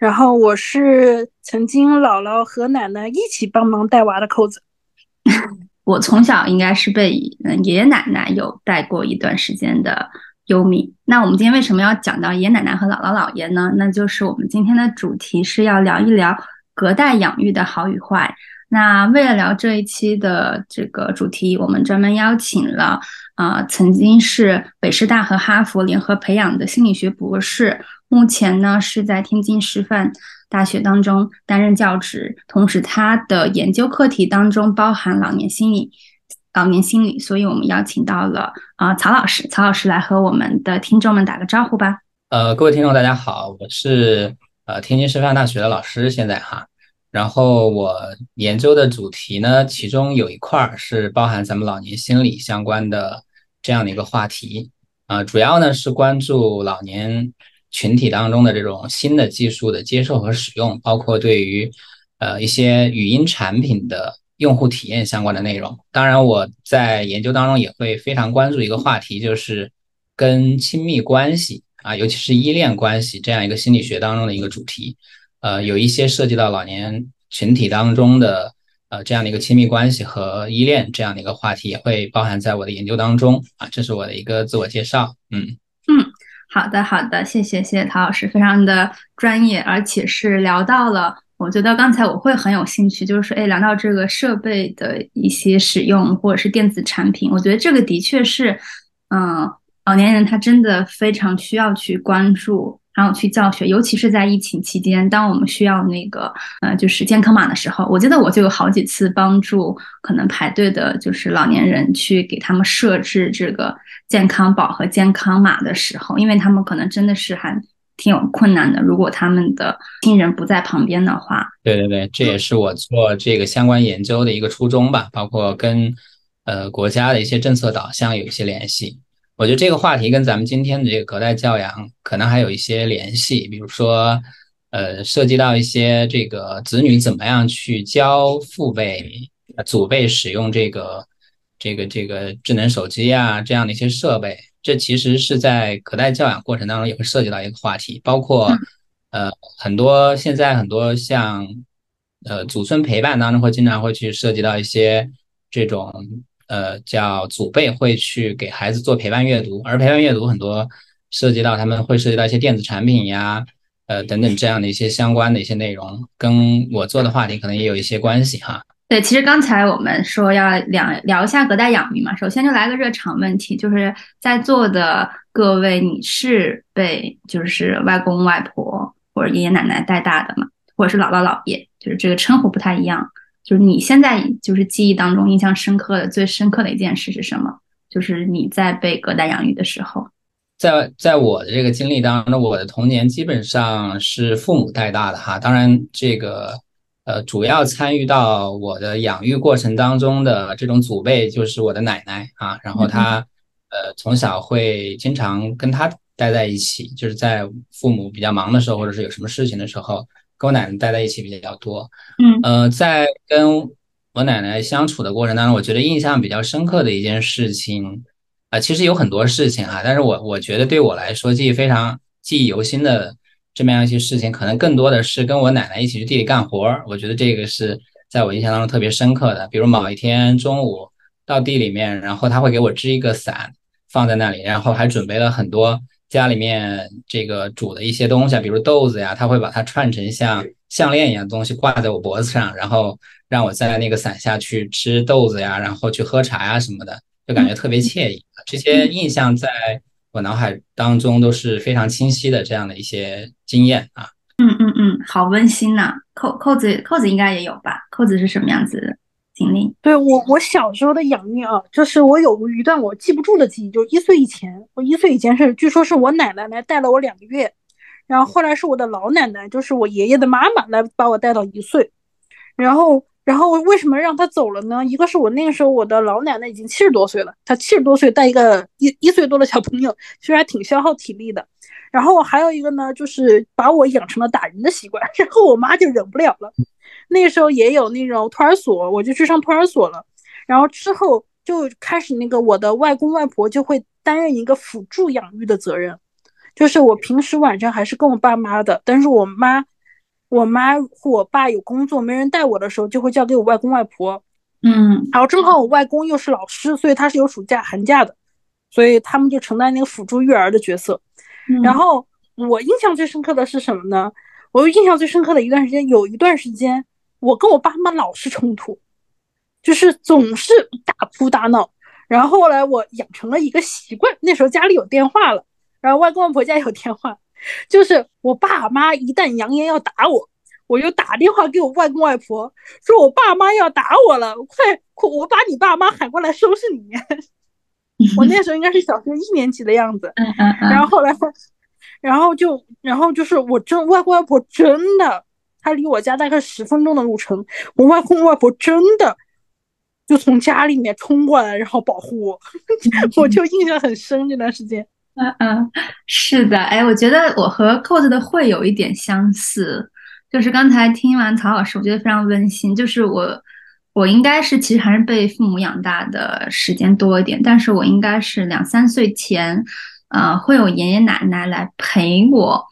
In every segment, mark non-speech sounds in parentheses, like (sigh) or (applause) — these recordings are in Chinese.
然后我是曾经姥姥和奶奶一起帮忙带娃的扣子。(laughs) 我从小应该是被爷爷奶奶有带过一段时间的优米。那我们今天为什么要讲到爷爷奶奶和姥姥姥爷呢？那就是我们今天的主题是要聊一聊隔代养育的好与坏。那为了聊这一期的这个主题，我们专门邀请了啊，曾经是北师大和哈佛联合培养的心理学博士。目前呢是在天津师范大学当中担任教职，同时他的研究课题当中包含老年心理，老年心理，所以我们邀请到了啊曹老师，曹老师来和我们的听众们打个招呼吧。呃，各位听众大家好，我是呃天津师范大学的老师，现在哈，然后我研究的主题呢，其中有一块是包含咱们老年心理相关的这样的一个话题啊，主要呢是关注老年。群体当中的这种新的技术的接受和使用，包括对于呃一些语音产品的用户体验相关的内容。当然，我在研究当中也会非常关注一个话题，就是跟亲密关系啊，尤其是依恋关系这样一个心理学当中的一个主题。呃，有一些涉及到老年群体当中的呃这样的一个亲密关系和依恋这样的一个话题，也会包含在我的研究当中啊。这是我的一个自我介绍。嗯。好的，好的，谢谢，谢谢陶老师，非常的专业，而且是聊到了，我觉得刚才我会很有兴趣，就是说，哎，聊到这个设备的一些使用或者是电子产品，我觉得这个的确是，嗯，老年人他真的非常需要去关注。然后去教学，尤其是在疫情期间，当我们需要那个呃，就是健康码的时候，我记得我就有好几次帮助可能排队的，就是老年人去给他们设置这个健康宝和健康码的时候，因为他们可能真的是还挺有困难的。如果他们的亲人不在旁边的话，对对对，这也是我做这个相关研究的一个初衷吧，包括跟呃国家的一些政策导向有一些联系。我觉得这个话题跟咱们今天的这个隔代教养可能还有一些联系，比如说，呃，涉及到一些这个子女怎么样去教父辈、祖辈使用这个、这个、这个智能手机啊这样的一些设备，这其实是在隔代教养过程当中也会涉及到一个话题，包括呃很多现在很多像呃祖孙陪伴当中会经常会去涉及到一些这种。呃，叫祖辈会去给孩子做陪伴阅读，而陪伴阅读很多涉及到他们会涉及到一些电子产品呀，呃等等这样的一些相关的一些内容，跟我做的话题可能也有一些关系哈。对，其实刚才我们说要聊聊一下隔代养育嘛，首先就来个热场问题，就是在座的各位，你是被就是外公外婆或者爷爷奶奶带大的吗？或者是姥姥姥爷？就是这个称呼不太一样。就是你现在就是记忆当中印象深刻的最深刻的一件事是什么？就是你在被隔代养育的时候，在在我的这个经历当中，我的童年基本上是父母带大的哈。当然，这个呃主要参与到我的养育过程当中的这种祖辈就是我的奶奶啊。然后她呃从小会经常跟她待在一起，就是在父母比较忙的时候，或者是有什么事情的时候。跟我奶奶待在一起比较多，嗯，呃，在跟我奶奶相处的过程当中，我觉得印象比较深刻的一件事情，啊，其实有很多事情哈，但是我我觉得对我来说记忆非常记忆犹新的这么样一些事情，可能更多的是跟我奶奶一起去地里干活儿，我觉得这个是在我印象当中特别深刻的。比如某一天中午到地里面，然后他会给我支一个伞放在那里，然后还准备了很多。家里面这个煮的一些东西啊，比如豆子呀，他会把它串成像项链一样的东西挂在我脖子上，然后让我在那个伞下去吃豆子呀，然后去喝茶呀什么的，就感觉特别惬意。这些印象在我脑海当中都是非常清晰的，这样的一些经验啊。嗯嗯嗯，好温馨呐。扣扣子扣子应该也有吧？扣子是什么样子的？对我，我小时候的养育啊，就是我有一段我记不住的记忆，就一岁以前，我一岁以前是，据说是我奶奶来带了我两个月，然后后来是我的老奶奶，就是我爷爷的妈妈来把我带到一岁，然后。然后为什么让他走了呢？一个是我那个时候我的老奶奶已经七十多岁了，她七十多岁带一个一一岁多的小朋友，其实还挺消耗体力的。然后还有一个呢，就是把我养成了打人的习惯，然后我妈就忍不了了。那个时候也有那种托儿所，我就去上托儿所了。然后之后就开始那个我的外公外婆就会担任一个辅助养育的责任，就是我平时晚上还是跟我爸妈的，但是我妈。我妈或我爸有工作没人带我的时候，就会交给我外公外婆。嗯，然后正好我外公又是老师，所以他是有暑假寒假的，所以他们就承担那个辅助育儿的角色。然后我印象最深刻的是什么呢？我印象最深刻的一段时间，有一段时间我跟我爸妈老是冲突，就是总是大哭大闹。然后后来我养成了一个习惯，那时候家里有电话了，然后外公外婆家有电话。就是我爸妈一旦扬言要打我，我就打电话给我外公外婆，说我爸妈要打我了，快快，我把你爸妈喊过来收拾你。(laughs) 我那时候应该是小学一年级的样子，然后后来，然后就，然后就是我真外公外婆真的，他离我家大概十分钟的路程，我外公外婆真的就从家里面冲过来，然后保护我，(laughs) 我就印象很深这段时间。嗯嗯，是的，哎，我觉得我和扣子的会有一点相似，就是刚才听完曹老师，我觉得非常温馨。就是我，我应该是其实还是被父母养大的时间多一点，但是我应该是两三岁前，呃，会有爷爷奶奶来陪我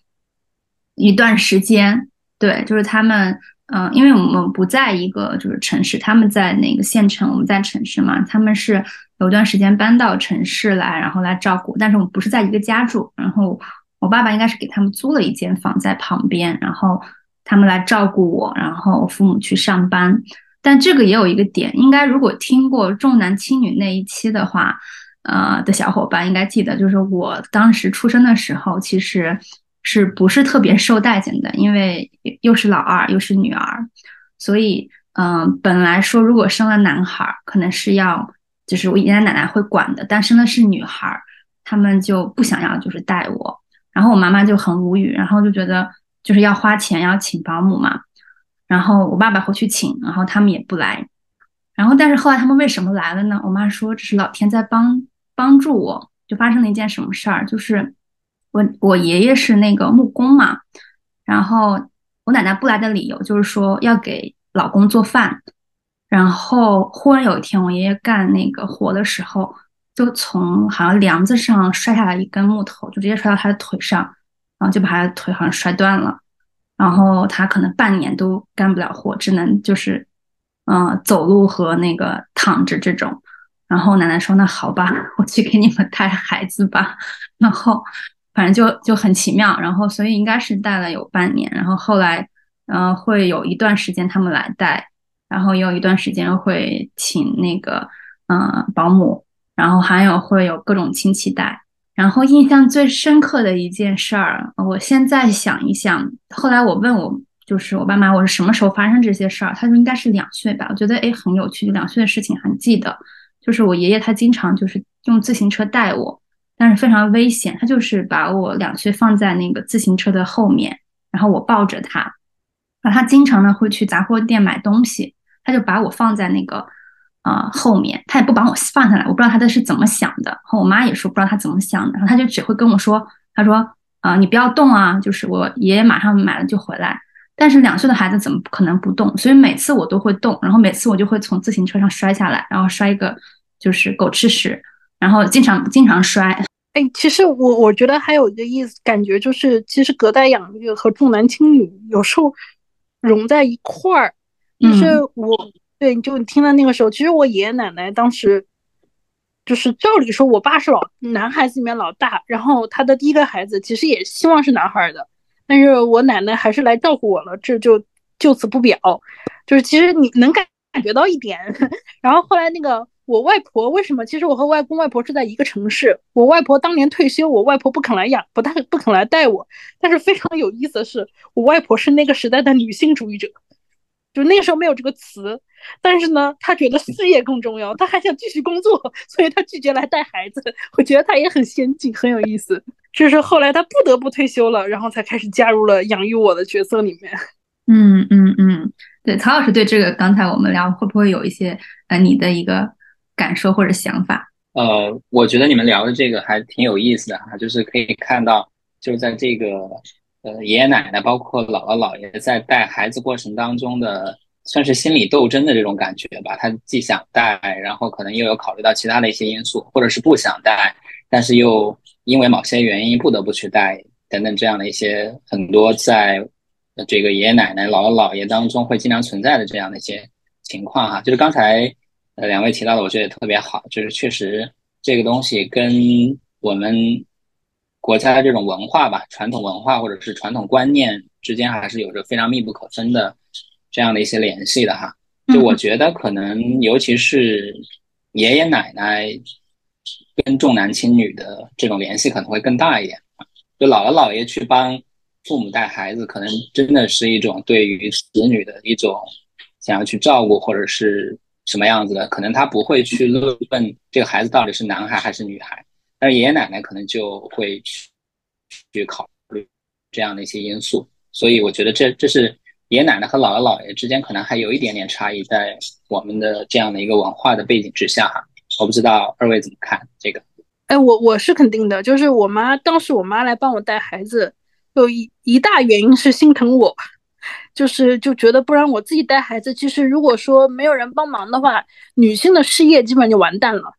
一段时间。对，就是他们，嗯，因为我们不在一个就是城市，他们在那个县城，我们在城市嘛，他们是。有段时间搬到城市来，然后来照顾，但是我们不是在一个家住。然后我爸爸应该是给他们租了一间房在旁边，然后他们来照顾我，然后父母去上班。但这个也有一个点，应该如果听过重男轻女那一期的话，呃的小伙伴应该记得，就是我当时出生的时候其实是不是特别受待见的，因为又是老二又是女儿，所以嗯，本来说如果生了男孩，可能是要。就是我爷爷奶奶会管的，但生的是女孩，他们就不想要，就是带我。然后我妈妈就很无语，然后就觉得就是要花钱要请保姆嘛。然后我爸爸回去请，然后他们也不来。然后但是后来他们为什么来了呢？我妈说这是老天在帮帮助我。就发生了一件什么事儿，就是我我爷爷是那个木工嘛，然后我奶奶不来的理由就是说要给老公做饭。然后忽然有一天，我爷爷干那个活的时候，就从好像梁子上摔下来一根木头，就直接摔到他的腿上，然后就把他的腿好像摔断了。然后他可能半年都干不了活，只能就是，嗯，走路和那个躺着这种。然后奶奶说：“那好吧，(laughs) 我去给你们带孩子吧。”然后反正就就很奇妙。然后所以应该是带了有半年。然后后来，嗯，会有一段时间他们来带。然后也有一段时间会请那个嗯保姆，然后还有会有各种亲戚带。然后印象最深刻的一件事儿，我现在想一想，后来我问我就是我爸妈，我是什么时候发生这些事儿？他说应该是两岁吧。我觉得哎很有趣，两岁的事情还记得。就是我爷爷他经常就是用自行车带我，但是非常危险。他就是把我两岁放在那个自行车的后面，然后我抱着他，然后他经常呢会去杂货店买东西。他就把我放在那个呃后面，他也不把我放下来，我不知道他的是怎么想的。然后我妈也说不知道他怎么想的，然后他就只会跟我说：“他说啊，你不要动啊，就是我爷爷马上买了就回来。”但是两岁的孩子怎么可能不动？所以每次我都会动，然后每次我就会从自行车上摔下来，然后摔一个就是狗吃屎，然后经常经常摔。哎，其实我我觉得还有一个意思，感觉就是其实隔代养育和重男轻女有时候融在一块儿。就是我对，就你听到那个时候，其实我爷爷奶奶当时就是照理说，我爸是老男孩子里面老大，然后他的第一个孩子其实也希望是男孩的，但是我奶奶还是来照顾我了，这就就此不表。就是其实你能感感觉到一点。(laughs) 然后后来那个我外婆为什么？其实我和外公外婆是在一个城市，我外婆当年退休，我外婆不肯来养，不太不肯来带我。但是非常有意思的是，我外婆是那个时代的女性主义者。就那个时候没有这个词，但是呢，她觉得事业更重要，她还想继续工作，(laughs) 所以她拒绝来带孩子。我觉得他也很先进，很有意思。就是后来他不得不退休了，然后才开始加入了养育我的角色里面。嗯嗯嗯，对，曹老师对这个刚才我们聊会不会有一些呃你的一个感受或者想法？呃，我觉得你们聊的这个还挺有意思的哈，就是可以看到，就是在这个呃爷爷奶奶包括姥姥姥爷在带孩子过程当中的，算是心理斗争的这种感觉吧。他既想带，然后可能又有考虑到其他的一些因素，或者是不想带，但是又因为某些原因不得不去带等等这样的一些很多在这个爷爷奶奶姥姥姥爷当中会经常存在的这样的一些情况哈。就是刚才。呃，两位提到的，我觉得也特别好，就是确实这个东西跟我们国家的这种文化吧，传统文化或者是传统观念之间，还是有着非常密不可分的这样的一些联系的哈。就我觉得，可能尤其是爷爷奶奶跟重男轻女的这种联系可能会更大一点。就姥姥姥爷去帮父母带孩子，可能真的是一种对于子女的一种想要去照顾，或者是。什么样子的？可能他不会去论问这个孩子到底是男孩还是女孩，但是爷爷奶奶可能就会去去考虑这样的一些因素。所以我觉得这这是爷爷奶奶和姥姥姥爷之间可能还有一点点差异，在我们的这样的一个文化的背景之下哈。我不知道二位怎么看这个？哎，我我是肯定的，就是我妈当时我妈来帮我带孩子，有一一大原因是心疼我。就是就觉得，不然我自己带孩子，其实如果说没有人帮忙的话，女性的事业基本就完蛋了。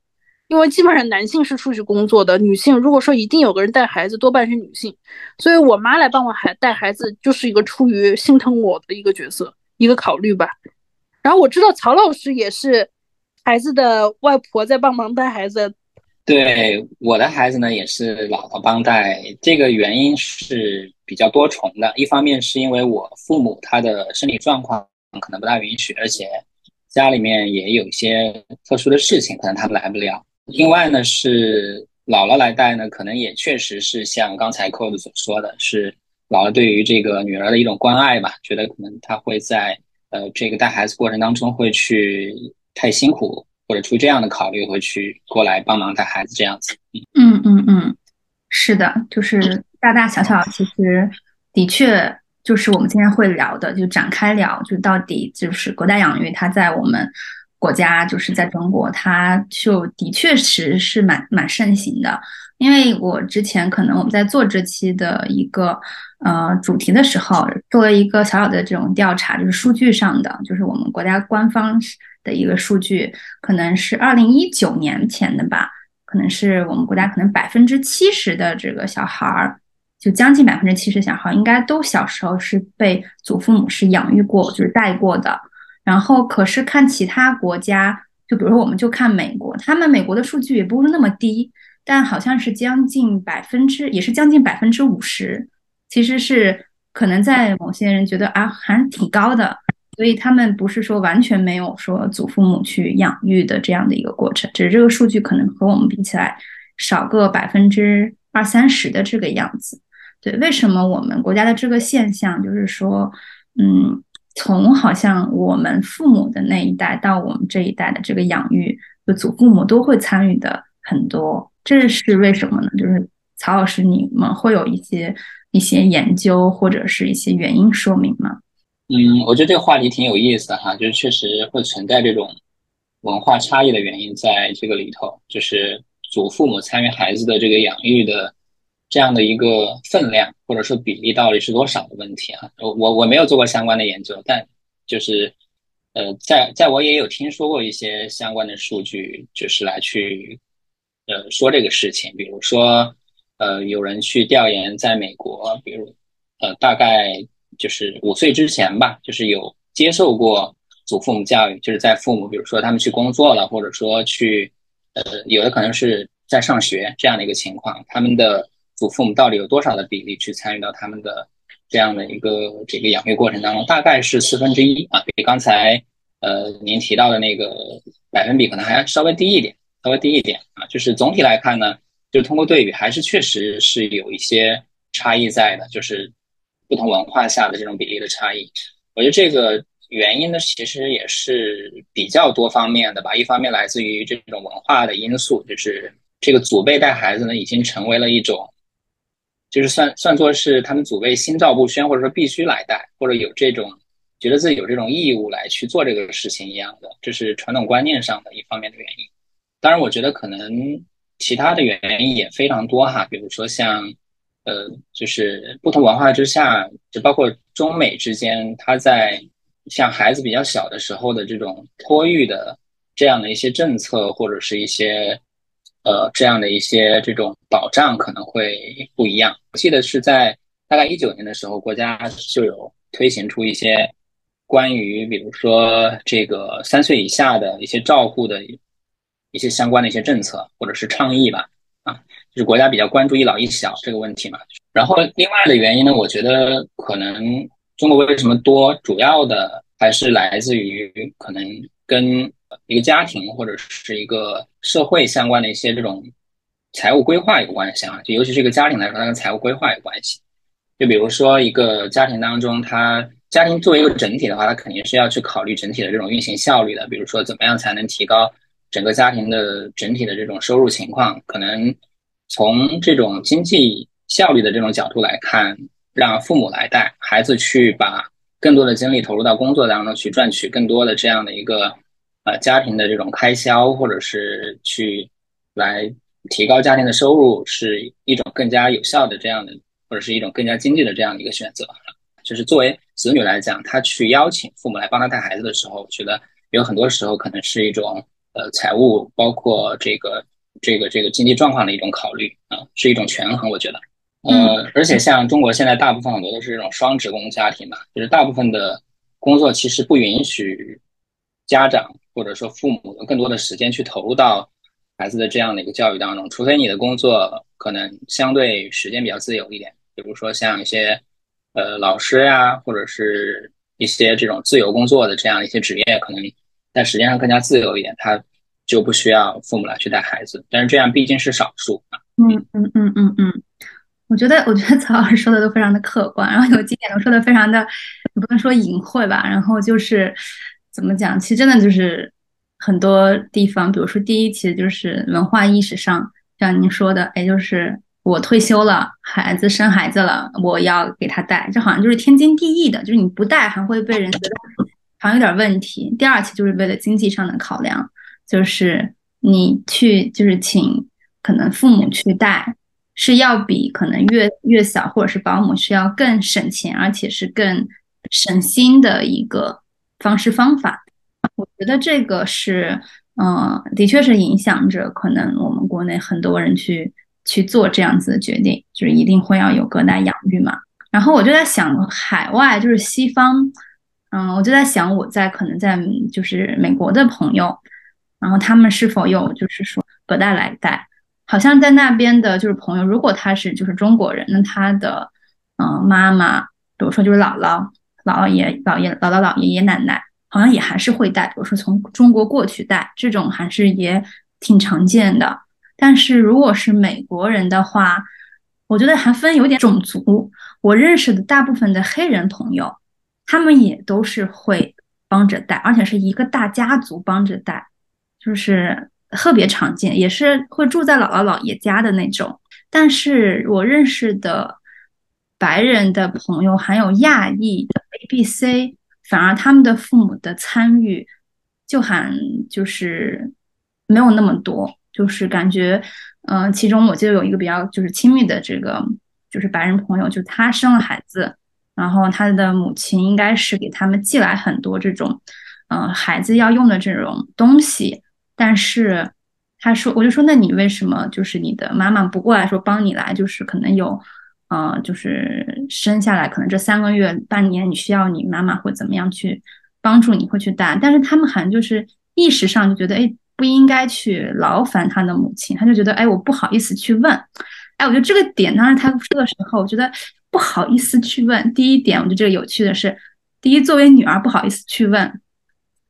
因为基本上男性是出去工作的，女性如果说一定有个人带孩子，多半是女性。所以我妈来帮我孩带孩子，就是一个出于心疼我的一个角色，一个考虑吧。然后我知道曹老师也是孩子的外婆在帮忙带孩子。对我的孩子呢，也是姥姥帮带。这个原因是比较多重的。一方面是因为我父母他的身体状况可能不大允许，而且家里面也有一些特殊的事情，可能他们来不了。另外呢，是姥姥来带呢，可能也确实是像刚才扣子所说的是，姥姥对于这个女儿的一种关爱吧，觉得可能她会在呃这个带孩子过程当中会去太辛苦。或者出这样的考虑，会去过来帮忙带孩子这样子。嗯嗯嗯，是的，就是大大小小，其实的确就是我们今天会聊的，就展开聊，就到底就是隔代养育，它在我们国家，就是在中国，它就的确实是蛮蛮盛行的。因为我之前可能我们在做这期的一个呃主题的时候，做了一个小小的这种调查，就是数据上的，就是我们国家官方。的一个数据可能是二零一九年前的吧，可能是我们国家可能百分之七十的这个小孩儿，就将近百分之七十小孩应该都小时候是被祖父母是养育过，就是带过的。然后可是看其他国家，就比如说我们就看美国，他们美国的数据也不是那么低，但好像是将近百分之，也是将近百分之五十，其实是可能在某些人觉得啊还挺高的。所以他们不是说完全没有说祖父母去养育的这样的一个过程，只是这个数据可能和我们比起来少个百分之二三十的这个样子。对，为什么我们国家的这个现象就是说，嗯，从好像我们父母的那一代到我们这一代的这个养育，就祖父母都会参与的很多，这是为什么呢？就是曹老师，你们会有一些一些研究或者是一些原因说明吗？嗯，我觉得这个话题挺有意思的哈，就是确实会存在这种文化差异的原因在这个里头，就是祖父母参与孩子的这个养育的这样的一个分量或者说比例到底是多少的问题啊。我我我没有做过相关的研究，但就是呃，在在我也有听说过一些相关的数据，就是来去呃说这个事情，比如说呃有人去调研在美国，比如呃大概。就是五岁之前吧，就是有接受过祖父母教育，就是在父母，比如说他们去工作了，或者说去，呃，有的可能是在上学这样的一个情况，他们的祖父母到底有多少的比例去参与到他们的这样的一个这个养育过程当中？大概是四分之一啊，比刚才呃您提到的那个百分比可能还稍微低一点，稍微低一点啊。就是总体来看呢，就通过对比，还是确实是有一些差异在的，就是。不同文化下的这种比例的差异，我觉得这个原因呢，其实也是比较多方面的吧。一方面来自于这种文化的因素，就是这个祖辈带孩子呢，已经成为了一种就是算算作是他们祖辈心照不宣，或者说必须来带，或者有这种觉得自己有这种义务来去做这个事情一样的，这是传统观念上的一方面的原因。当然，我觉得可能其他的原因也非常多哈，比如说像呃，就是不同文化之下，就包括中美之间，他在像孩子比较小的时候的这种托育的这样的一些政策，或者是一些。呃，这样的一些这种保障可能会不一样。我记得是在大概一九年的时候，国家就有推行出一些关于，比如说这个三岁以下的一些照护的一些相关的一些政策或者是倡议吧。啊，就是国家比较关注一老一小这个问题嘛。然后另外的原因呢，我觉得可能中国为什么多，主要的还是来自于可能跟。一个家庭或者是一个社会相关的一些这种财务规划有关系啊，就尤其是一个家庭来说，它跟财务规划有关系。就比如说一个家庭当中，它家庭作为一个整体的话，它肯定是要去考虑整体的这种运行效率的。比如说，怎么样才能提高整个家庭的整体的这种收入情况？可能从这种经济效率的这种角度来看，让父母来带孩子去把更多的精力投入到工作当中去，赚取更多的这样的一个。呃，家庭的这种开销，或者是去来提高家庭的收入，是一种更加有效的这样的，或者是一种更加经济的这样的一个选择。就是作为子女来讲，他去邀请父母来帮他带孩子的时候，我觉得有很多时候可能是一种呃财务，包括这个这个这个经济状况的一种考虑啊，是一种权衡。我觉得，呃，而且像中国现在大部分很多都是这种双职工家庭嘛，就是大部分的工作其实不允许家长。或者说，父母有更多的时间去投入到孩子的这样的一个教育当中，除非你的工作可能相对时间比较自由一点，比如说像一些呃老师呀，或者是一些这种自由工作的这样一些职业，可能在时间上更加自由一点，他就不需要父母来去带孩子。但是这样毕竟是少数啊。嗯嗯嗯嗯嗯，我觉得我觉得曹老师说的都非常的客观，然后有几点都说的非常的，不能说隐晦吧，然后就是。怎么讲？其实真的就是很多地方，比如说第一，其实就是文化意识上，像您说的，哎，就是我退休了，孩子生孩子了，我要给他带，这好像就是天经地义的，就是你不带还会被人觉得好像有点问题。第二，其实就是为了经济上的考量，就是你去就是请可能父母去带，是要比可能月月嫂或者是保姆是要更省钱，而且是更省心的一个。方式方法，我觉得这个是，嗯，的确是影响着可能我们国内很多人去去做这样子的决定，就是一定会要有隔代养育嘛。然后我就在想，海外就是西方，嗯，我就在想我在可能在就是美国的朋友，然后他们是否有就是说隔代来带？好像在那边的就是朋友，如果他是就是中国人，那他的嗯妈妈，比如说就是姥姥。姥姥爷、姥爷、姥姥、姥爷爷奶奶好像也还是会带，比如说从中国过去带，这种还是也挺常见的。但是如果是美国人的话，我觉得还分有点种族。我认识的大部分的黑人朋友，他们也都是会帮着带，而且是一个大家族帮着带，就是特别常见，也是会住在姥姥姥爷家的那种。但是我认识的白人的朋友，还有亚裔的。A、B、C，反而他们的父母的参与就还就是没有那么多，就是感觉，嗯，其中我记得有一个比较就是亲密的这个就是白人朋友，就他生了孩子，然后他的母亲应该是给他们寄来很多这种，嗯，孩子要用的这种东西，但是他说，我就说，那你为什么就是你的妈妈不过来说帮你来，就是可能有。嗯，就是生下来可能这三个月、半年，你需要你妈妈会怎么样去帮助你，会去带。但是他们好像就是意识上就觉得，哎，不应该去劳烦他的母亲，他就觉得，哎，我不好意思去问。哎，我觉得这个点，当时他说的时候，我觉得不好意思去问。第一点，我觉得这个有趣的是，第一，作为女儿不好意思去问，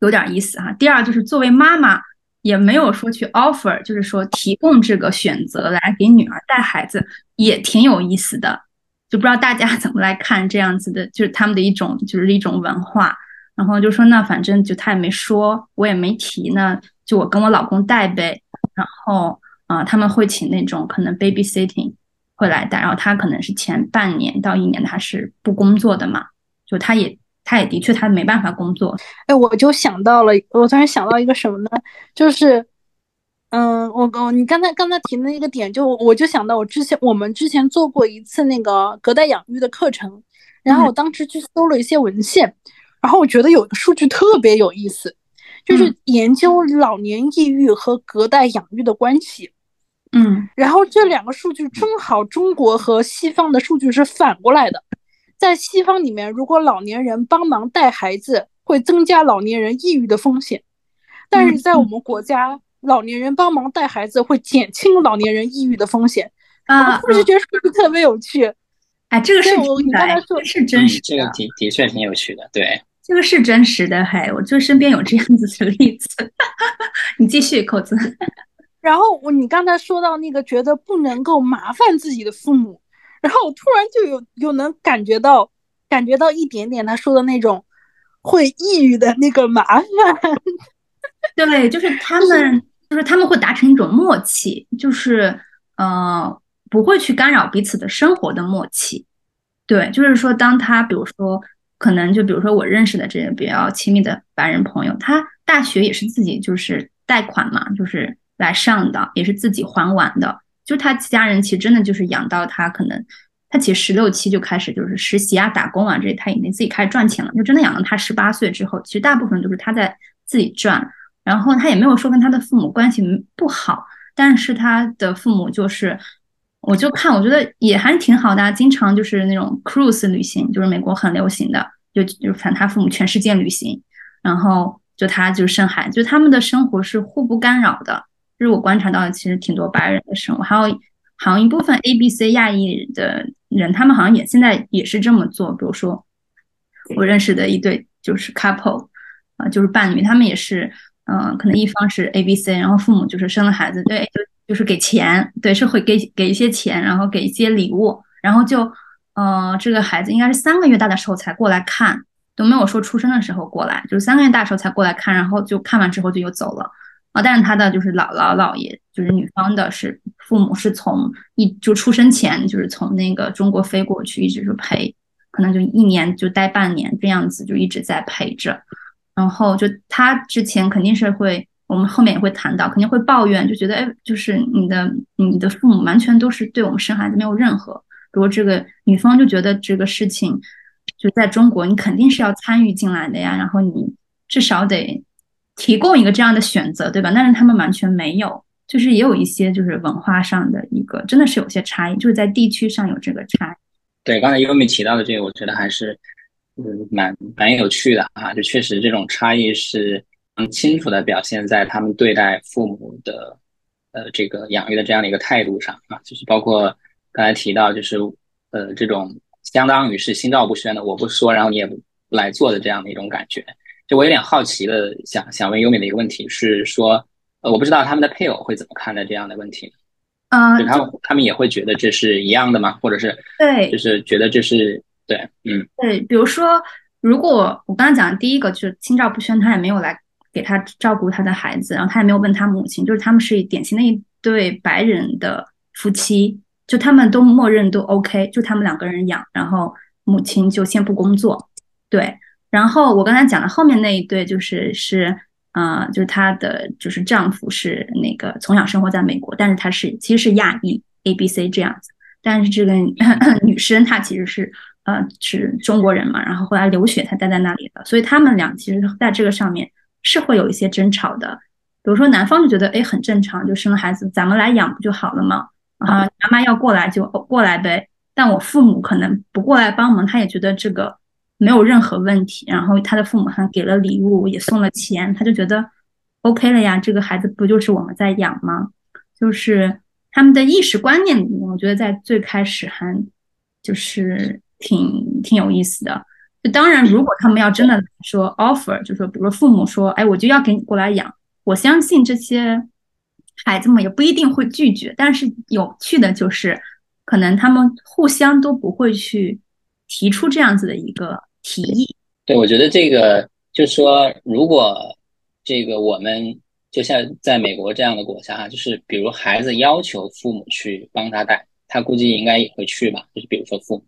有点意思哈。第二，就是作为妈妈。也没有说去 offer，就是说提供这个选择来给女儿带孩子，也挺有意思的。就不知道大家怎么来看这样子的，就是他们的一种就是一种文化。然后就说那反正就他也没说，我也没提，那就我跟我老公带呗。然后啊，他们会请那种可能 babysitting，会来带，然后他可能是前半年到一年他是不工作的嘛，就他也他也的确他没办法工作。哎，我就想到了，我突然想到一个什么呢？就是，嗯，我我你刚才刚才提的那个点，就我就想到我之前我们之前做过一次那个隔代养育的课程，然后我当时去搜了一些文献，然后我觉得有一个数据特别有意思，就是研究老年抑郁和隔代养育的关系。嗯，然后这两个数据正好中国和西方的数据是反过来的，在西方里面，如果老年人帮忙带孩子，会增加老年人抑郁的风险；但是在我们国家，老年人帮忙带孩子会减轻老年人抑郁的风险。啊，我是觉得数据特别有趣。哎，这个是我你刚才说是真实，这个的的确挺有趣的。对，这个是真实的。嘿，我就身边有这样子的例子。(laughs) 你继续，扣子。然后我你刚才说到那个觉得不能够麻烦自己的父母，然后我突然就有有能感觉到感觉到一点点他说的那种会抑郁的那个麻烦。(laughs) 对，就是他们就是他们会达成一种默契，就是呃不会去干扰彼此的生活的默契。对，就是说当他比如说可能就比如说我认识的这些比较亲密的白人朋友，他大学也是自己就是贷款嘛，就是。来上的也是自己还完的，就他家人其实真的就是养到他可能他其实十六七就开始就是实习啊打工啊这些他已经自己开始赚钱了，就真的养到他十八岁之后，其实大部分都是他在自己赚，然后他也没有说跟他的父母关系不好，但是他的父母就是我就看我觉得也还是挺好的，经常就是那种 cruise 旅行，就是美国很流行的，就就反正他父母全世界旅行，然后就他就生孩子，就他们的生活是互不干扰的。就是我观察到的，其实挺多白人的生活，还有好像一部分 A、B、C 亚裔的人，他们好像也现在也是这么做。比如说，我认识的一对就是 couple，啊，就是伴侣，他们也是，嗯，可能一方是 A、B、C，然后父母就是生了孩子，对，就就是给钱，对，是会给给一些钱，然后给一些礼物，然后就，呃，这个孩子应该是三个月大的时候才过来看，都没有说出生的时候过来，就是三个月大时候才过来看，然后就看完之后就又走了。啊，但是他的就是姥姥姥爷，就是女方的是父母是从一就出生前就是从那个中国飞过去，一直是陪，可能就一年就待半年这样子，就一直在陪着。然后就他之前肯定是会，我们后面也会谈到，肯定会抱怨，就觉得哎，就是你的你的父母完全都是对我们生孩子没有任何，比如这个女方就觉得这个事情就在中国，你肯定是要参与进来的呀，然后你至少得。提供一个这样的选择，对吧？但是他们完全没有，就是也有一些就是文化上的一个，真的是有些差异，就是在地区上有这个差异。对，刚才优米提到的这个，我觉得还是嗯蛮蛮有趣的啊，就确实这种差异是很清楚的表现在他们对待父母的呃这个养育的这样的一个态度上啊，就是包括刚才提到就是呃这种相当于是心照不宣的，我不说，然后你也不来做的这样的一种感觉。就我有点好奇的，想想问优美的一个问题是说，呃，我不知道他们的配偶会怎么看待这样的问题。嗯，他们他们也会觉得这是一样的吗？或者是对，就是觉得这是对，嗯，对。比如说，如果我刚刚讲的第一个就是心照不宣，他也没有来给他照顾他的孩子，然后他也没有问他母亲，就是他们是典型的一对白人的夫妻，就他们都默认都 OK，就他们两个人养，然后母亲就先不工作，对。然后我刚才讲的后面那一对就是是，呃，就是她的就是丈夫是那个从小生活在美国，但是她是其实是亚裔 A B C 这样子，但是这个女 (clears throat) 生她其实是呃是中国人嘛，然后后来留学才待在那里的，所以他们俩其实在这个上面是会有一些争吵的。比如说男方就觉得哎很正常，就生了孩子咱们来养不就好了吗？啊，妈妈要过来就过来呗，但我父母可能不过来帮忙，他也觉得这个。没有任何问题，然后他的父母还给了礼物，也送了钱，他就觉得 OK 了呀。这个孩子不就是我们在养吗？就是他们的意识观念里面，我觉得在最开始还就是挺挺有意思的。就当然，如果他们要真的说 offer，就说比如父母说，哎，我就要给你过来养，我相信这些孩子们也不一定会拒绝。但是有趣的就是，可能他们互相都不会去提出这样子的一个。提议对，我觉得这个就是说，如果这个我们就像在美国这样的国家哈，就是比如孩子要求父母去帮他带，他估计应该也会去吧。就是比如说父母，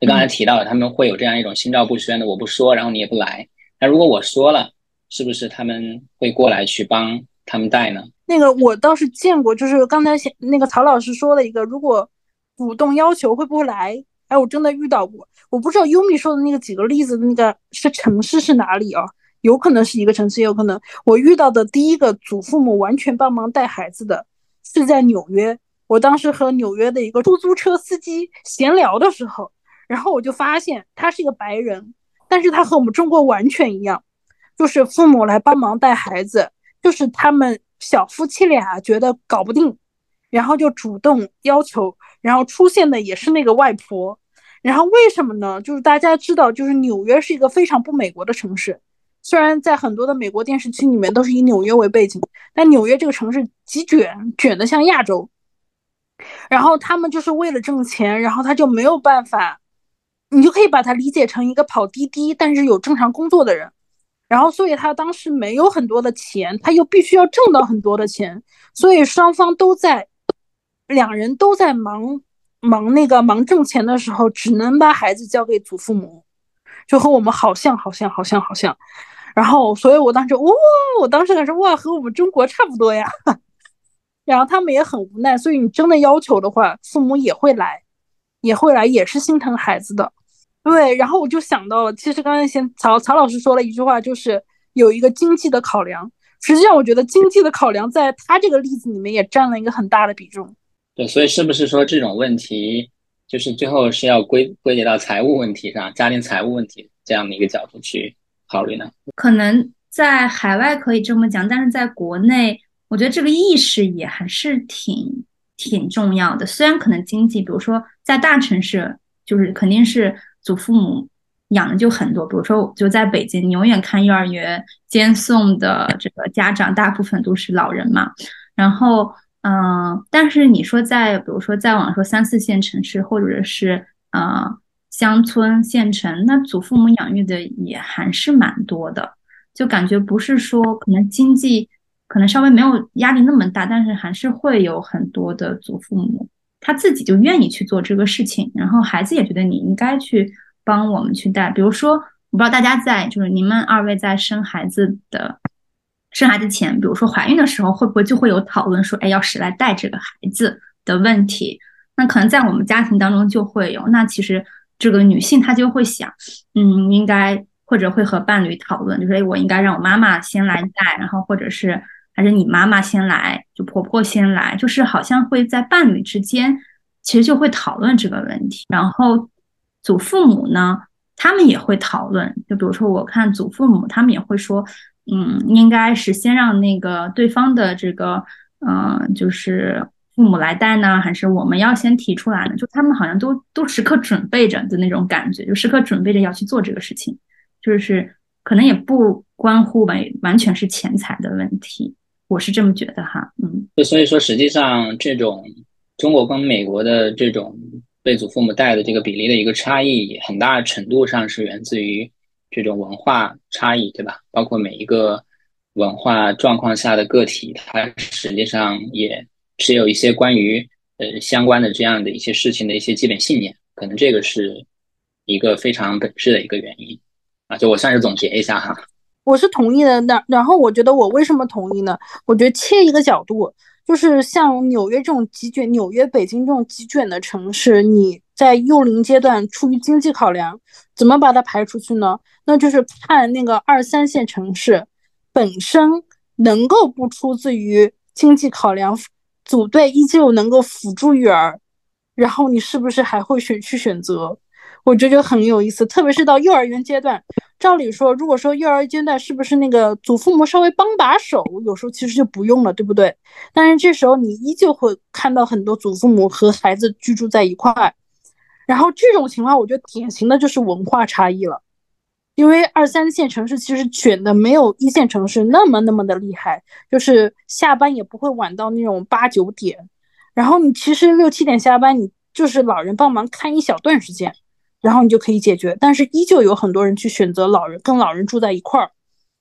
就刚才提到了，他们会有这样一种心照不宣的，我不说，然后你也不来。那如果我说了，是不是他们会过来去帮他们带呢？那个我倒是见过，就是刚才那个曹老师说了一个，如果主动要求会不会来？哎，我真的遇到过，我不知道优米说的那个几个例子，那个是城市是哪里啊？有可能是一个城市，也有可能我遇到的第一个祖父母完全帮忙带孩子的是在纽约。我当时和纽约的一个出租车司机闲聊的时候，然后我就发现他是一个白人，但是他和我们中国完全一样，就是父母来帮忙带孩子，就是他们小夫妻俩觉得搞不定，然后就主动要求，然后出现的也是那个外婆。然后为什么呢？就是大家知道，就是纽约是一个非常不美国的城市。虽然在很多的美国电视剧里面都是以纽约为背景，但纽约这个城市极卷，卷的像亚洲。然后他们就是为了挣钱，然后他就没有办法，你就可以把它理解成一个跑滴滴但是有正常工作的人。然后所以他当时没有很多的钱，他又必须要挣到很多的钱，所以双方都在，两人都在忙。忙那个忙挣钱的时候，只能把孩子交给祖父母，就和我们好像好像好像好像。然后，所以我当时哇，我当时感觉哇，和我们中国差不多呀。(laughs) 然后他们也很无奈，所以你真的要求的话，父母也会来，也会来，也是心疼孩子的。对，然后我就想到了，其实刚才先曹曹老师说了一句话，就是有一个经济的考量。实际上，我觉得经济的考量在他这个例子里面也占了一个很大的比重。对，所以是不是说这种问题，就是最后是要归归结到财务问题上，家庭财务问题这样的一个角度去考虑呢？可能在海外可以这么讲，但是在国内，我觉得这个意识也还是挺挺重要的。虽然可能经济，比如说在大城市，就是肯定是祖父母养的就很多，比如说就在北京，你永远看幼儿园接送的这个家长，大部分都是老人嘛，然后。嗯，但是你说在，比如说再往说三四线城市，或者是呃乡村县城，那祖父母养育的也还是蛮多的，就感觉不是说可能经济可能稍微没有压力那么大，但是还是会有很多的祖父母他自己就愿意去做这个事情，然后孩子也觉得你应该去帮我们去带。比如说，我不知道大家在就是你们二位在生孩子的。生孩子前，比如说怀孕的时候，会不会就会有讨论说，哎，要谁来带这个孩子的问题？那可能在我们家庭当中就会有。那其实这个女性她就会想，嗯，应该或者会和伴侣讨论，就是哎，我应该让我妈妈先来带，然后或者是还是你妈妈先来，就婆婆先来，就是好像会在伴侣之间其实就会讨论这个问题。然后祖父母呢，他们也会讨论，就比如说我看祖父母，他们也会说。嗯，应该是先让那个对方的这个，嗯，就是父母来带呢，还是我们要先提出来呢？就他们好像都都时刻准备着的那种感觉，就时刻准备着要去做这个事情，就是可能也不关乎完完全是钱财的问题，我是这么觉得哈。嗯，就所以说，实际上这种中国跟美国的这种被祖父母带的这个比例的一个差异，很大程度上是源自于。这种文化差异，对吧？包括每一个文化状况下的个体，它实际上也持有一些关于呃相关的这样的一些事情的一些基本信念，可能这个是一个非常本质的一个原因啊。就我算是总结一下哈，我是同意的。那然后我觉得我为什么同意呢？我觉得切一个角度，就是像纽约这种极卷，纽约、北京这种极卷的城市，你。在幼龄阶段，出于经济考量，怎么把它排出去呢？那就是看那个二三线城市本身能够不出自于经济考量，组队依旧能够辅助育儿，然后你是不是还会选去选择？我觉得就很有意思，特别是到幼儿园阶段。照理说，如果说幼儿阶段是不是那个祖父母稍微帮把手，有时候其实就不用了，对不对？但是这时候你依旧会看到很多祖父母和孩子居住在一块。然后这种情况，我觉得典型的就是文化差异了，因为二三线城市其实卷的没有一线城市那么那么的厉害，就是下班也不会晚到那种八九点，然后你其实六七点下班，你就是老人帮忙看一小段时间，然后你就可以解决，但是依旧有很多人去选择老人跟老人住在一块儿，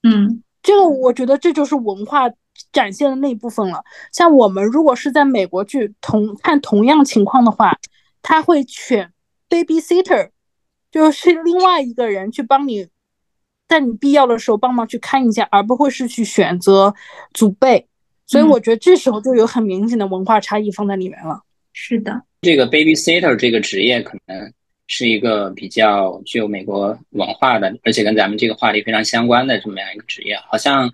嗯，这个我觉得这就是文化展现的那一部分了。像我们如果是在美国去同看同样情况的话，他会选 babysitter，就是另外一个人去帮你，在你必要的时候帮忙去看一下，而不会是去选择祖辈。所以我觉得这时候就有很明显的文化差异放在里面了。是的，这个 babysitter 这个职业可能是一个比较具有美国文化的，而且跟咱们这个话题非常相关的这么样一个职业，好像。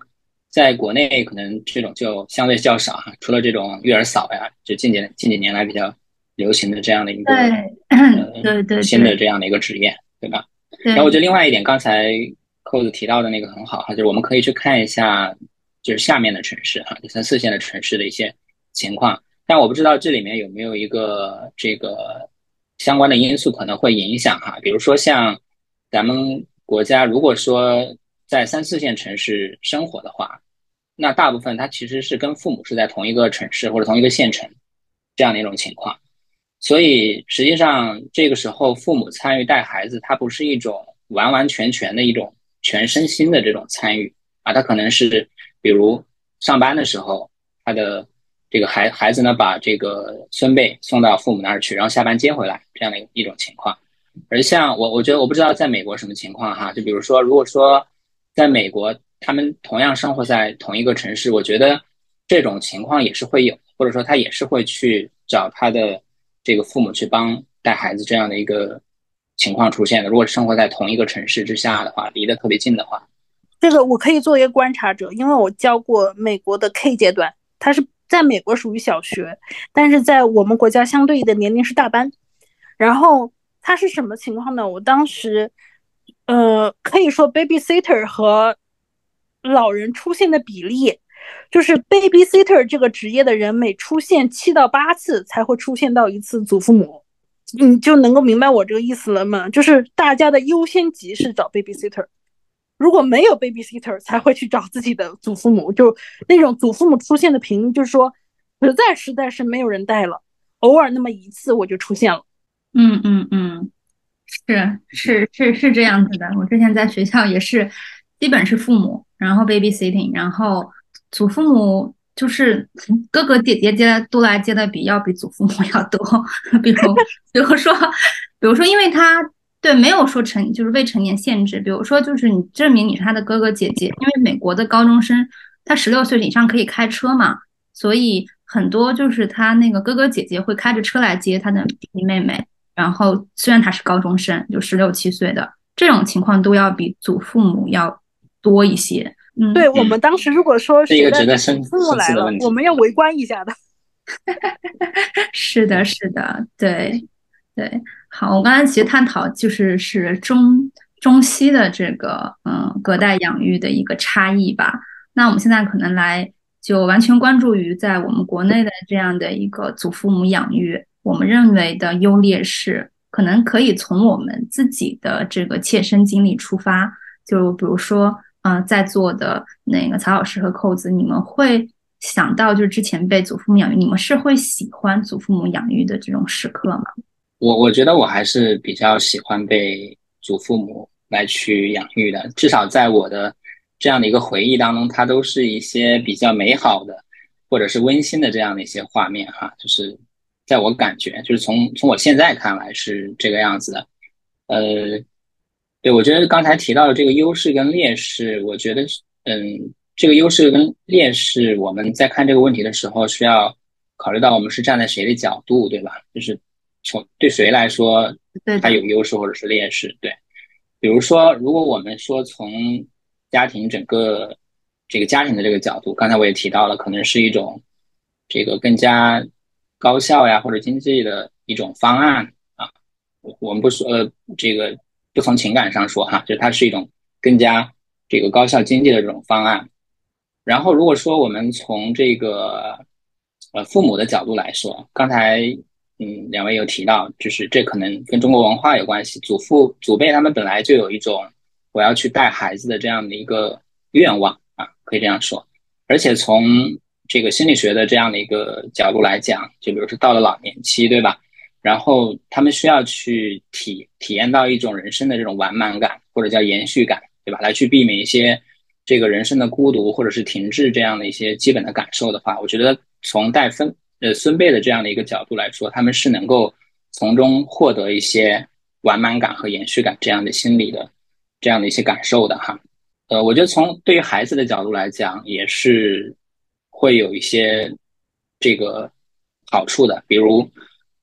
在国内可能这种就相对较少哈，除了这种育儿嫂呀，就近几近几年来比较流行的这样的一个对 (clears throat) 对新的这样的一个职业，对吧？然后我觉得另外一点，刚才扣子提到的那个很好哈，就是我们可以去看一下，就是下面的城市哈，三四线的城市的一些情况。但我不知道这里面有没有一个这个相关的因素可能会影响哈，比如说像咱们国家如果说。在三四线城市生活的话，那大部分他其实是跟父母是在同一个城市或者同一个县城这样的一种情况，所以实际上这个时候父母参与带孩子，他不是一种完完全全的一种全身心的这种参与啊，他可能是比如上班的时候，他的这个孩孩子呢把这个孙辈送到父母那儿去，然后下班接回来这样的一种情况，而像我我觉得我不知道在美国什么情况哈，就比如说如果说。在美国，他们同样生活在同一个城市，我觉得这种情况也是会有，或者说他也是会去找他的这个父母去帮带孩子这样的一个情况出现的。如果生活在同一个城市之下的话，离得特别近的话，这个我可以做一个观察者，因为我教过美国的 K 阶段，他是在美国属于小学，但是在我们国家相对应的年龄是大班。然后他是什么情况呢？我当时。呃，可以说 babysitter 和老人出现的比例，就是 babysitter 这个职业的人每出现七到八次才会出现到一次祖父母，你就能够明白我这个意思了吗？就是大家的优先级是找 babysitter，如果没有 babysitter 才会去找自己的祖父母，就那种祖父母出现的频率，就是说实在实在是没有人带了，偶尔那么一次我就出现了。嗯嗯嗯。是是是是这样子的，我之前在学校也是，基本是父母，然后 babysitting，然后祖父母就是哥哥姐姐接都来接的比要比祖父母要多，(laughs) 比如比如说比如说，因为他对没有说成就是未成年限制，比如说就是你证明你是他的哥哥姐姐，因为美国的高中生他十六岁以上可以开车嘛，所以很多就是他那个哥哥姐姐会开着车来接他的弟弟妹妹。然后，虽然他是高中生，就十六七岁的这种情况，都要比祖父母要多一些。嗯，对我们当时如果说是一个父母来了，我们要围观一下的。(laughs) 是的，是的，对对。好，我刚才其实探讨就是是中中西的这个嗯隔代养育的一个差异吧。那我们现在可能来就完全关注于在我们国内的这样的一个祖父母养育。我们认为的优劣势，可能可以从我们自己的这个切身经历出发。就比如说，嗯，在座的那个曹老师和扣子，你们会想到，就是之前被祖父母养育，你们是会喜欢祖父母养育的这种时刻吗？我我觉得我还是比较喜欢被祖父母来去养育的，至少在我的这样的一个回忆当中，它都是一些比较美好的，或者是温馨的这样的一些画面哈，就是。在我感觉，就是从从我现在看来是这个样子的，呃，对我觉得刚才提到的这个优势跟劣势，我觉得，嗯，这个优势跟劣势，我们在看这个问题的时候，需要考虑到我们是站在谁的角度，对吧？就是从对谁来说，他有优势或者是劣势，对。比如说，如果我们说从家庭整个这个家庭的这个角度，刚才我也提到了，可能是一种这个更加。高效呀，或者经济的一种方案啊，我们不说呃，这个不从情感上说哈，就它是一种更加这个高效经济的这种方案。然后如果说我们从这个呃父母的角度来说，刚才嗯两位有提到，就是这可能跟中国文化有关系，祖父祖辈他们本来就有一种我要去带孩子的这样的一个愿望啊，可以这样说，而且从这个心理学的这样的一个角度来讲，就比如说到了老年期，对吧？然后他们需要去体体验到一种人生的这种完满感，或者叫延续感，对吧？来去避免一些这个人生的孤独或者是停滞这样的一些基本的感受的话，我觉得从带分呃孙辈的这样的一个角度来说，他们是能够从中获得一些完满感和延续感这样的心理的这样的一些感受的哈。呃，我觉得从对于孩子的角度来讲，也是会有一些这个好处的，比如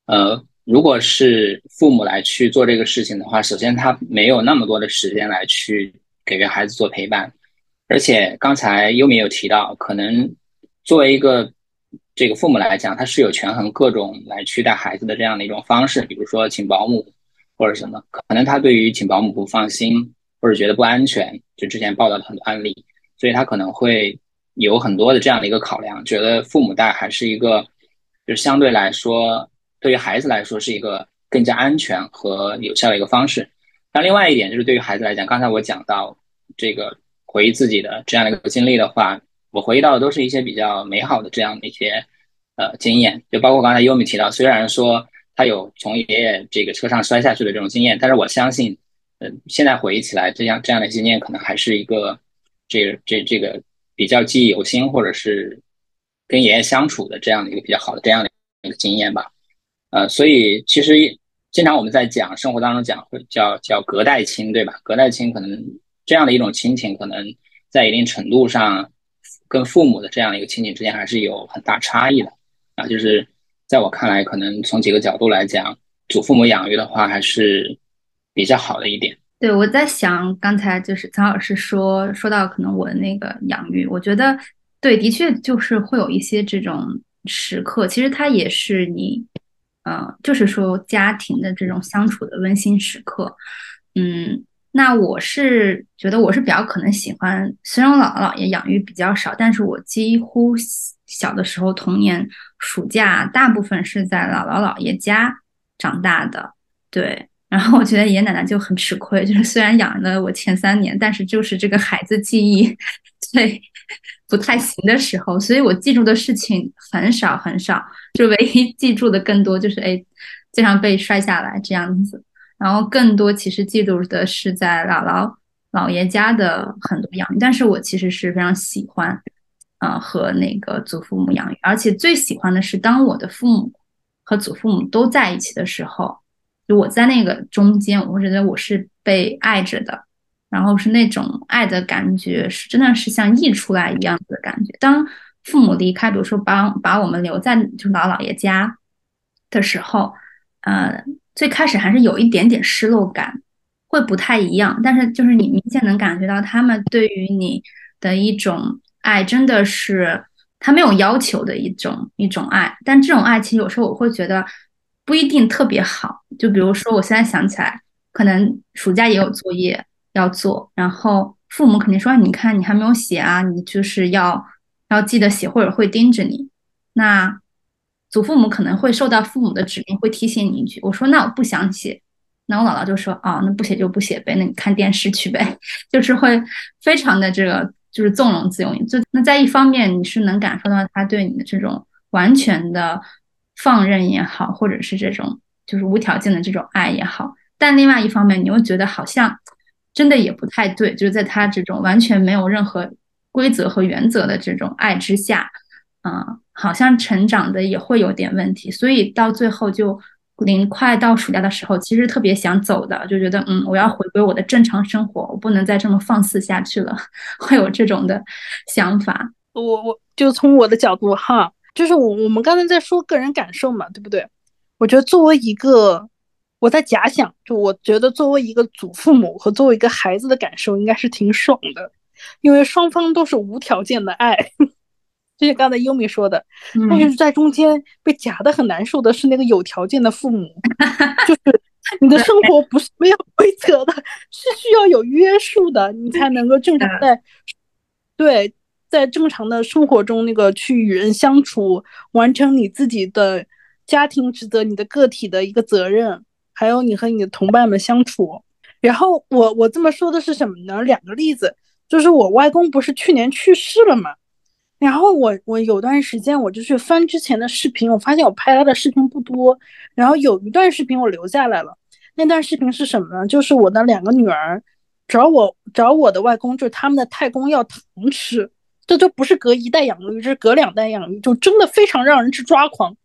呃。如果是父母来去做这个事情的话，首先他没有那么多的时间来去给予孩子做陪伴，而且刚才优米有提到，可能作为一个这个父母来讲，他是有权衡各种来去带孩子的这样的一种方式，比如说请保姆或者什么，可能他对于请保姆不放心或者觉得不安全，就之前报道的很多案例，所以他可能会有很多的这样的一个考量，觉得父母带还是一个就相对来说。对于孩子来说是一个更加安全和有效的一个方式。那另外一点就是对于孩子来讲，刚才我讲到这个回忆自己的这样的一个经历的话，我回忆到的都是一些比较美好的这样的一些呃经验，就包括刚才优米提到，虽然说他有从爷爷这个车上摔下去的这种经验，但是我相信，嗯，现在回忆起来这样这样的经验，可能还是一个这这这个比较记忆犹新，或者是跟爷爷相处的这样的一个比较好的这样的一个经验吧。呃，所以其实经常我们在讲生活当中讲会叫叫隔代亲，对吧？隔代亲可能这样的一种亲情，可能在一定程度上跟父母的这样一个亲情之间还是有很大差异的啊。就是在我看来，可能从几个角度来讲，祖父母养育的话还是比较好的一点。对，我在想刚才就是曹老师说说到可能我的那个养育，我觉得对，的确就是会有一些这种时刻，其实它也是你。嗯，就是说家庭的这种相处的温馨时刻，嗯，那我是觉得我是比较可能喜欢，虽然我姥姥姥爷养育比较少，但是我几乎小的时候童年暑假大部分是在姥姥姥爷家长大的，对，然后我觉得爷爷奶奶就很吃亏，就是虽然养了我前三年，但是就是这个孩子记忆对不太行的时候，所以我记住的事情很少很少。就唯一记住的更多就是哎，经常被摔下来这样子，然后更多其实记录的是在姥姥姥爷家的很多养育，但是我其实是非常喜欢，呃和那个祖父母养育，而且最喜欢的是当我的父母和祖父母都在一起的时候，就我在那个中间，我觉得我是被爱着的，然后是那种爱的感觉是真的是像溢出来一样的感觉，当。父母离开，比如说把把我们留在就姥姥爷家的时候，呃，最开始还是有一点点失落感，会不太一样。但是就是你明显能感觉到他们对于你的一种爱，真的是他没有要求的一种一种爱。但这种爱其实有时候我会觉得不一定特别好。就比如说我现在想起来，可能暑假也有作业要做，然后父母肯定说：“你看你还没有写啊，你就是要。”要记得写，或者会盯着你。那祖父母可能会受到父母的指令，会提醒你一句。我说那我不想写，那我姥姥就说哦，那不写就不写呗，那你看电视去呗，(laughs) 就是会非常的这个就是纵容自由。就那在一方面，你是能感受到他对你的这种完全的放任也好，或者是这种就是无条件的这种爱也好。但另外一方面，你又觉得好像真的也不太对，就是在他这种完全没有任何。规则和原则的这种爱之下，嗯，好像成长的也会有点问题，所以到最后就临快到暑假的时候，其实特别想走的，就觉得嗯，我要回归我的正常生活，我不能再这么放肆下去了，(laughs) 会有这种的想法。我我就从我的角度哈，就是我我们刚才在说个人感受嘛，对不对？我觉得作为一个我在假想，就我觉得作为一个祖父母和作为一个孩子的感受，应该是挺爽的。因为双方都是无条件的爱，就像刚才优米说的，但是在中间被夹的很难受的是那个有条件的父母，(laughs) 就是你的生活不是没有规则的，是需要有约束的，你才能够正常在对在正常的生活中那个去与人相处，完成你自己的家庭职责，你的个体的一个责任，还有你和你的同伴们相处。然后我我这么说的是什么呢？两个例子。就是我外公不是去年去世了嘛，然后我我有段时间我就去翻之前的视频，我发现我拍他的视频不多，然后有一段视频我留下来了。那段视频是什么呢？就是我的两个女儿找我找我的外公，就是他们的太公要糖吃，这都不是隔一代养育，这是隔两代养育，就真的非常让人去抓狂。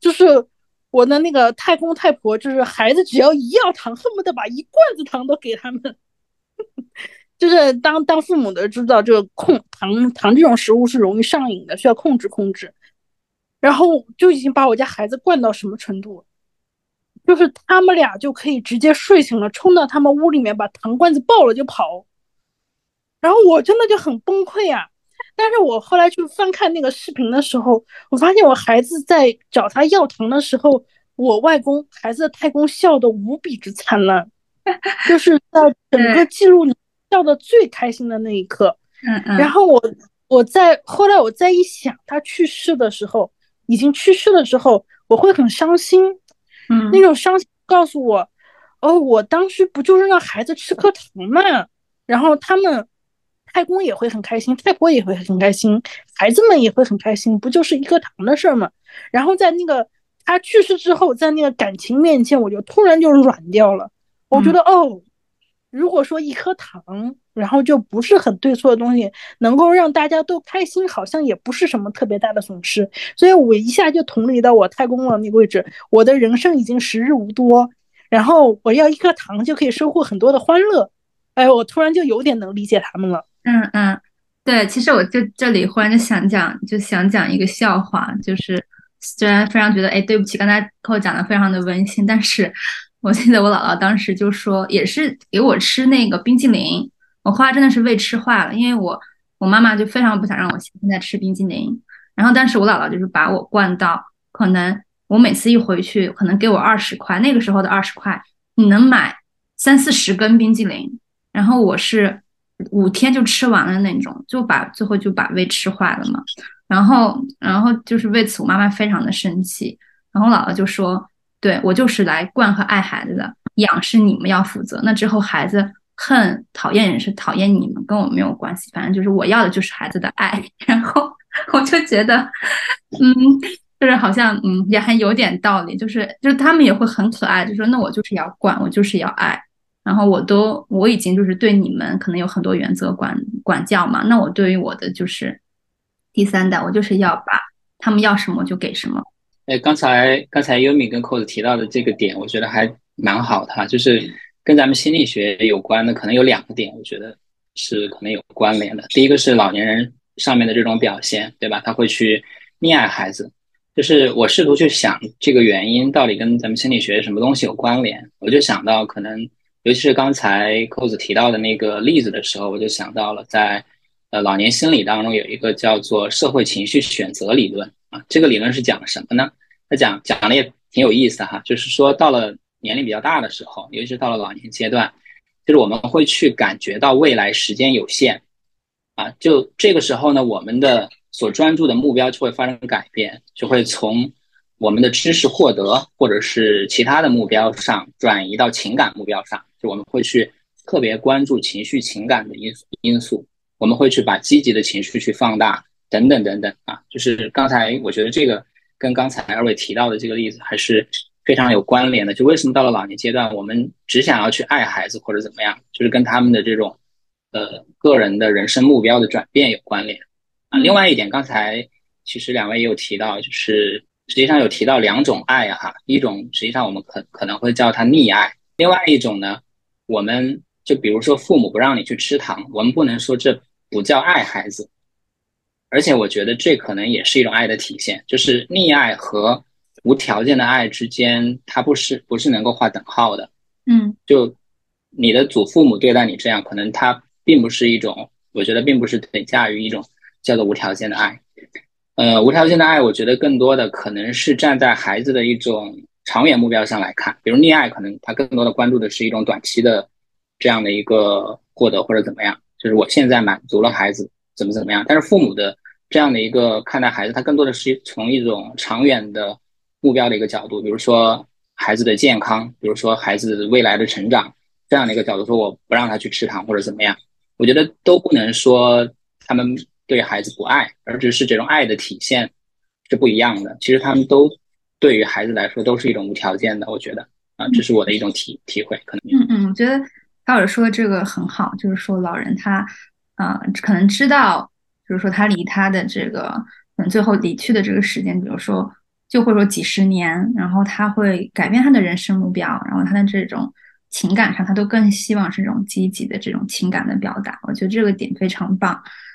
就是我的那个太公太婆，就是孩子只要一要糖，恨不得把一罐子糖都给他们。就是当当父母的知道，这个控糖糖这种食物是容易上瘾的，需要控制控制。然后就已经把我家孩子惯到什么程度？就是他们俩就可以直接睡醒了，冲到他们屋里面把糖罐子抱了就跑。然后我真的就很崩溃啊！但是我后来去翻看那个视频的时候，我发现我孩子在找他要糖的时候，我外公孩子的太公笑得无比之灿烂，就是在整个记录里笑的最开心的那一刻。嗯嗯。然后我我在后来我再一想，他去世的时候，已经去世了之后，我会很伤心。嗯，那种伤心告诉我，哦，我当时不就是让孩子吃颗糖嘛？然后他们太公也会很开心，太婆也会很开心，孩子们也会很开心，不就是一颗糖的事儿吗？然后在那个他去世之后，在那个感情面前，我就突然就软掉了。我觉得，哦，如果说一颗糖。然后就不是很对错的东西，能够让大家都开心，好像也不是什么特别大的损失。所以我一下就同理到我太公了那个位置，我的人生已经时日无多，然后我要一颗糖就可以收获很多的欢乐。哎，我突然就有点能理解他们了。嗯嗯，对，其实我就这里忽然就想讲，就想讲一个笑话，就是虽然非常觉得哎对不起，刚才扣讲的非常的温馨，但是我记得我姥姥当时就说，也是给我吃那个冰激凌。我后来真的是胃吃坏了，因为我我妈妈就非常不想让我现在吃冰激凌，然后但是我姥姥就是把我灌到，可能我每次一回去，可能给我二十块，那个时候的二十块，你能买三四十根冰激凌，然后我是五天就吃完了那种，就把最后就把胃吃坏了嘛，然后然后就是为此我妈妈非常的生气，然后姥姥就说，对我就是来惯和爱孩子的，养是你们要负责，那之后孩子。恨讨厌人是讨厌你们，跟我没有关系。反正就是我要的就是孩子的爱。(laughs) 然后我就觉得，嗯，就是好像嗯也很有点道理。就是就是他们也会很可爱，就说那我就是要惯，我就是要爱。然后我都我已经就是对你们可能有很多原则管管教嘛。那我对于我的就是第三代，我就是要把他们要什么就给什么。哎，刚才刚才优米跟扣子提到的这个点，我觉得还蛮好的哈，就是。跟咱们心理学有关的可能有两个点，我觉得是可能有关联的。第一个是老年人上面的这种表现，对吧？他会去溺爱孩子，就是我试图去想这个原因到底跟咱们心理学什么东西有关联。我就想到可能，尤其是刚才扣子提到的那个例子的时候，我就想到了在呃老年心理当中有一个叫做社会情绪选择理论啊。这个理论是讲什么呢？他讲讲的也挺有意思的哈，就是说到了。年龄比较大的时候，尤其是到了老年阶段，就是我们会去感觉到未来时间有限，啊，就这个时候呢，我们的所专注的目标就会发生改变，就会从我们的知识获得或者是其他的目标上转移到情感目标上，就我们会去特别关注情绪情感的因素因素，我们会去把积极的情绪去放大，等等等等啊，就是刚才我觉得这个跟刚才二位提到的这个例子还是。非常有关联的，就为什么到了老年阶段，我们只想要去爱孩子或者怎么样，就是跟他们的这种，呃，个人的人生目标的转变有关联啊。另外一点，刚才其实两位也有提到，就是实际上有提到两种爱哈，一种实际上我们可可能会叫它溺爱，另外一种呢，我们就比如说父母不让你去吃糖，我们不能说这不叫爱孩子，而且我觉得这可能也是一种爱的体现，就是溺爱和。无条件的爱之间，它不是不是能够画等号的。嗯，就你的祖父母对待你这样，可能他并不是一种，我觉得并不是等价于一种叫做无条件的爱。呃，无条件的爱，我觉得更多的可能是站在孩子的一种长远目标上来看，比如溺爱，可能他更多的关注的是一种短期的这样的一个获得或者怎么样，就是我现在满足了孩子怎么怎么样。但是父母的这样的一个看待孩子，他更多的是从一种长远的。目标的一个角度，比如说孩子的健康，比如说孩子未来的成长，这样的一个角度，说我不让他去吃糖或者怎么样，我觉得都不能说他们对孩子不爱，而只是这种爱的体现是不一样的。其实他们都对于孩子来说都是一种无条件的，我觉得啊，这是我的一种体体会。可能嗯嗯，我觉得高尔说的这个很好，就是说老人他，啊，可能知道，就是说他离他的这个，嗯，最后离去的这个时间，比如说，就会说几十年，然后他会改变他的人生目标，然后他的这种情感上，他都更希望是这种积极的这种情感的表达。我觉得这个点非常棒。